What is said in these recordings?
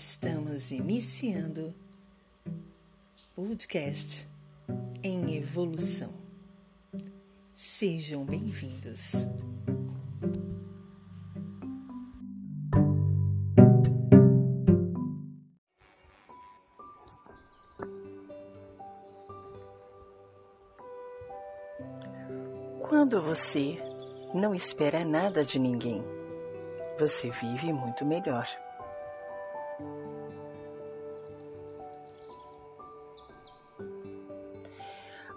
Estamos iniciando podcast em evolução. Sejam bem-vindos. Quando você não espera nada de ninguém, você vive muito melhor.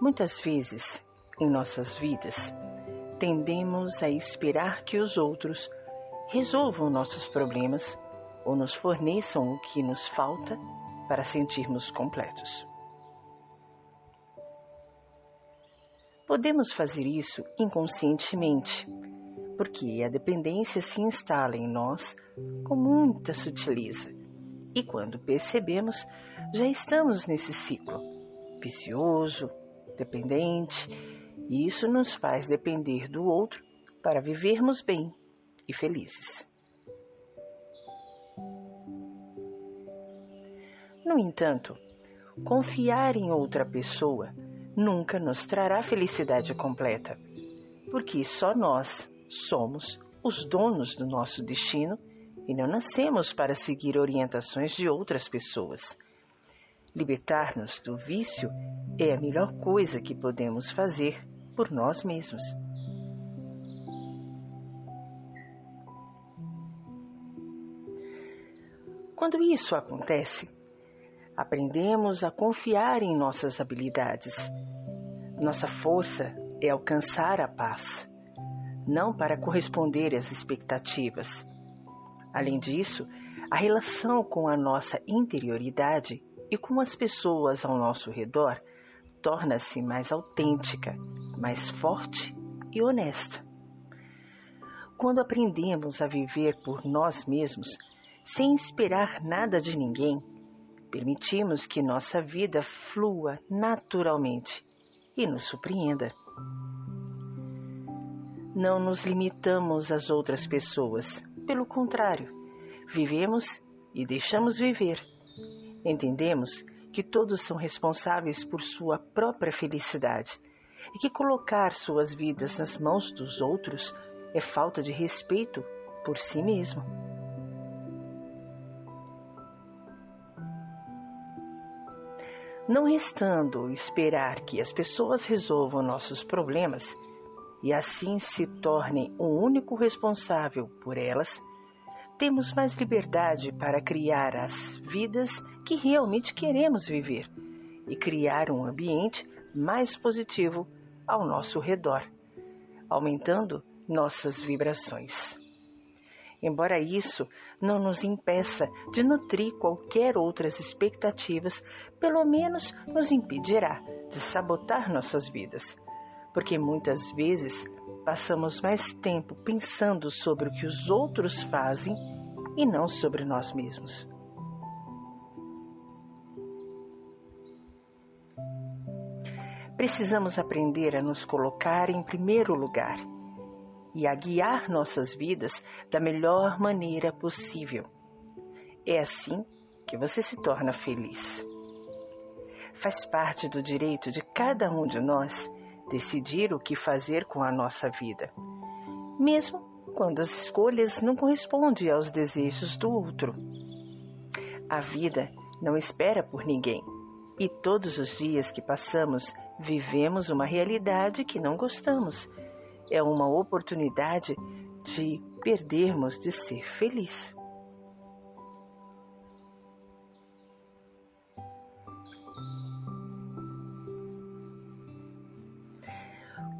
Muitas vezes, em nossas vidas, tendemos a esperar que os outros resolvam nossos problemas ou nos forneçam o que nos falta para sentirmos completos. Podemos fazer isso inconscientemente, porque a dependência se instala em nós com muita sutileza e quando percebemos, já estamos nesse ciclo vicioso, dependente, e isso nos faz depender do outro para vivermos bem e felizes. No entanto, confiar em outra pessoa nunca nos trará felicidade completa, porque só nós somos os donos do nosso destino e não nascemos para seguir orientações de outras pessoas. Libertar-nos do vício é a melhor coisa que podemos fazer por nós mesmos. Quando isso acontece, aprendemos a confiar em nossas habilidades. Nossa força é alcançar a paz, não para corresponder às expectativas. Além disso, a relação com a nossa interioridade e com as pessoas ao nosso redor torna-se mais autêntica, mais forte e honesta. Quando aprendemos a viver por nós mesmos, sem esperar nada de ninguém, permitimos que nossa vida flua naturalmente e nos surpreenda. Não nos limitamos às outras pessoas, pelo contrário, vivemos e deixamos viver Entendemos que todos são responsáveis por sua própria felicidade e que colocar suas vidas nas mãos dos outros é falta de respeito por si mesmo. Não restando esperar que as pessoas resolvam nossos problemas e assim se tornem o único responsável por elas, temos mais liberdade para criar as vidas que realmente queremos viver e criar um ambiente mais positivo ao nosso redor, aumentando nossas vibrações. Embora isso não nos impeça de nutrir qualquer outras expectativas, pelo menos nos impedirá de sabotar nossas vidas, porque muitas vezes passamos mais tempo pensando sobre o que os outros fazem e não sobre nós mesmos. Precisamos aprender a nos colocar em primeiro lugar e a guiar nossas vidas da melhor maneira possível. É assim que você se torna feliz. Faz parte do direito de cada um de nós decidir o que fazer com a nossa vida, mesmo quando as escolhas não correspondem aos desejos do outro. A vida não espera por ninguém e todos os dias que passamos vivemos uma realidade que não gostamos. É uma oportunidade de perdermos de ser feliz.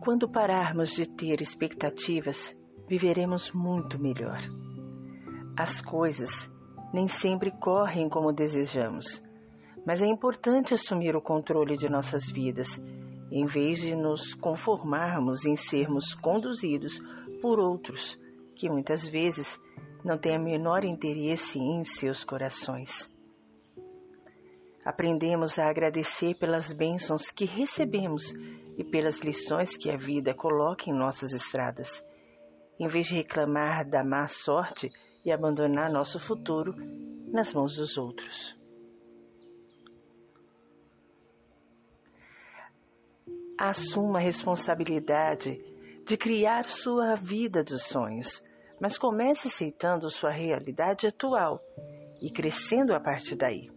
Quando pararmos de ter expectativas, viveremos muito melhor. As coisas nem sempre correm como desejamos, mas é importante assumir o controle de nossas vidas, em vez de nos conformarmos em sermos conduzidos por outros que muitas vezes não têm o menor interesse em seus corações. Aprendemos a agradecer pelas bênçãos que recebemos e pelas lições que a vida coloca em nossas estradas. Em vez de reclamar da má sorte e abandonar nosso futuro, nas mãos dos outros. Assuma a responsabilidade de criar sua vida dos sonhos, mas comece aceitando sua realidade atual e crescendo a partir daí.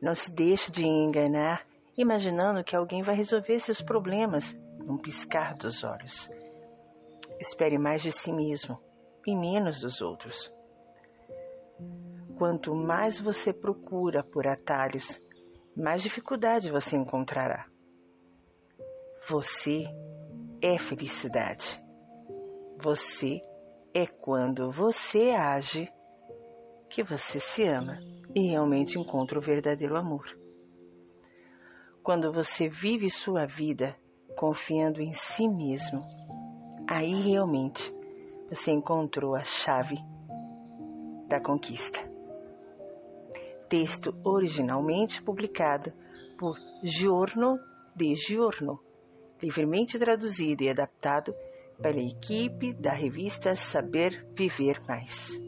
Não se deixe de enganar imaginando que alguém vai resolver seus problemas num piscar dos olhos. Espere mais de si mesmo e menos dos outros. Quanto mais você procura por atalhos, mais dificuldade você encontrará. Você é felicidade. Você é quando você age que você se ama e realmente encontra o verdadeiro amor. Quando você vive sua vida confiando em si mesmo, aí realmente você encontrou a chave da conquista. Texto originalmente publicado por Giorno de Giorno, livremente traduzido e adaptado pela equipe da revista Saber Viver Mais.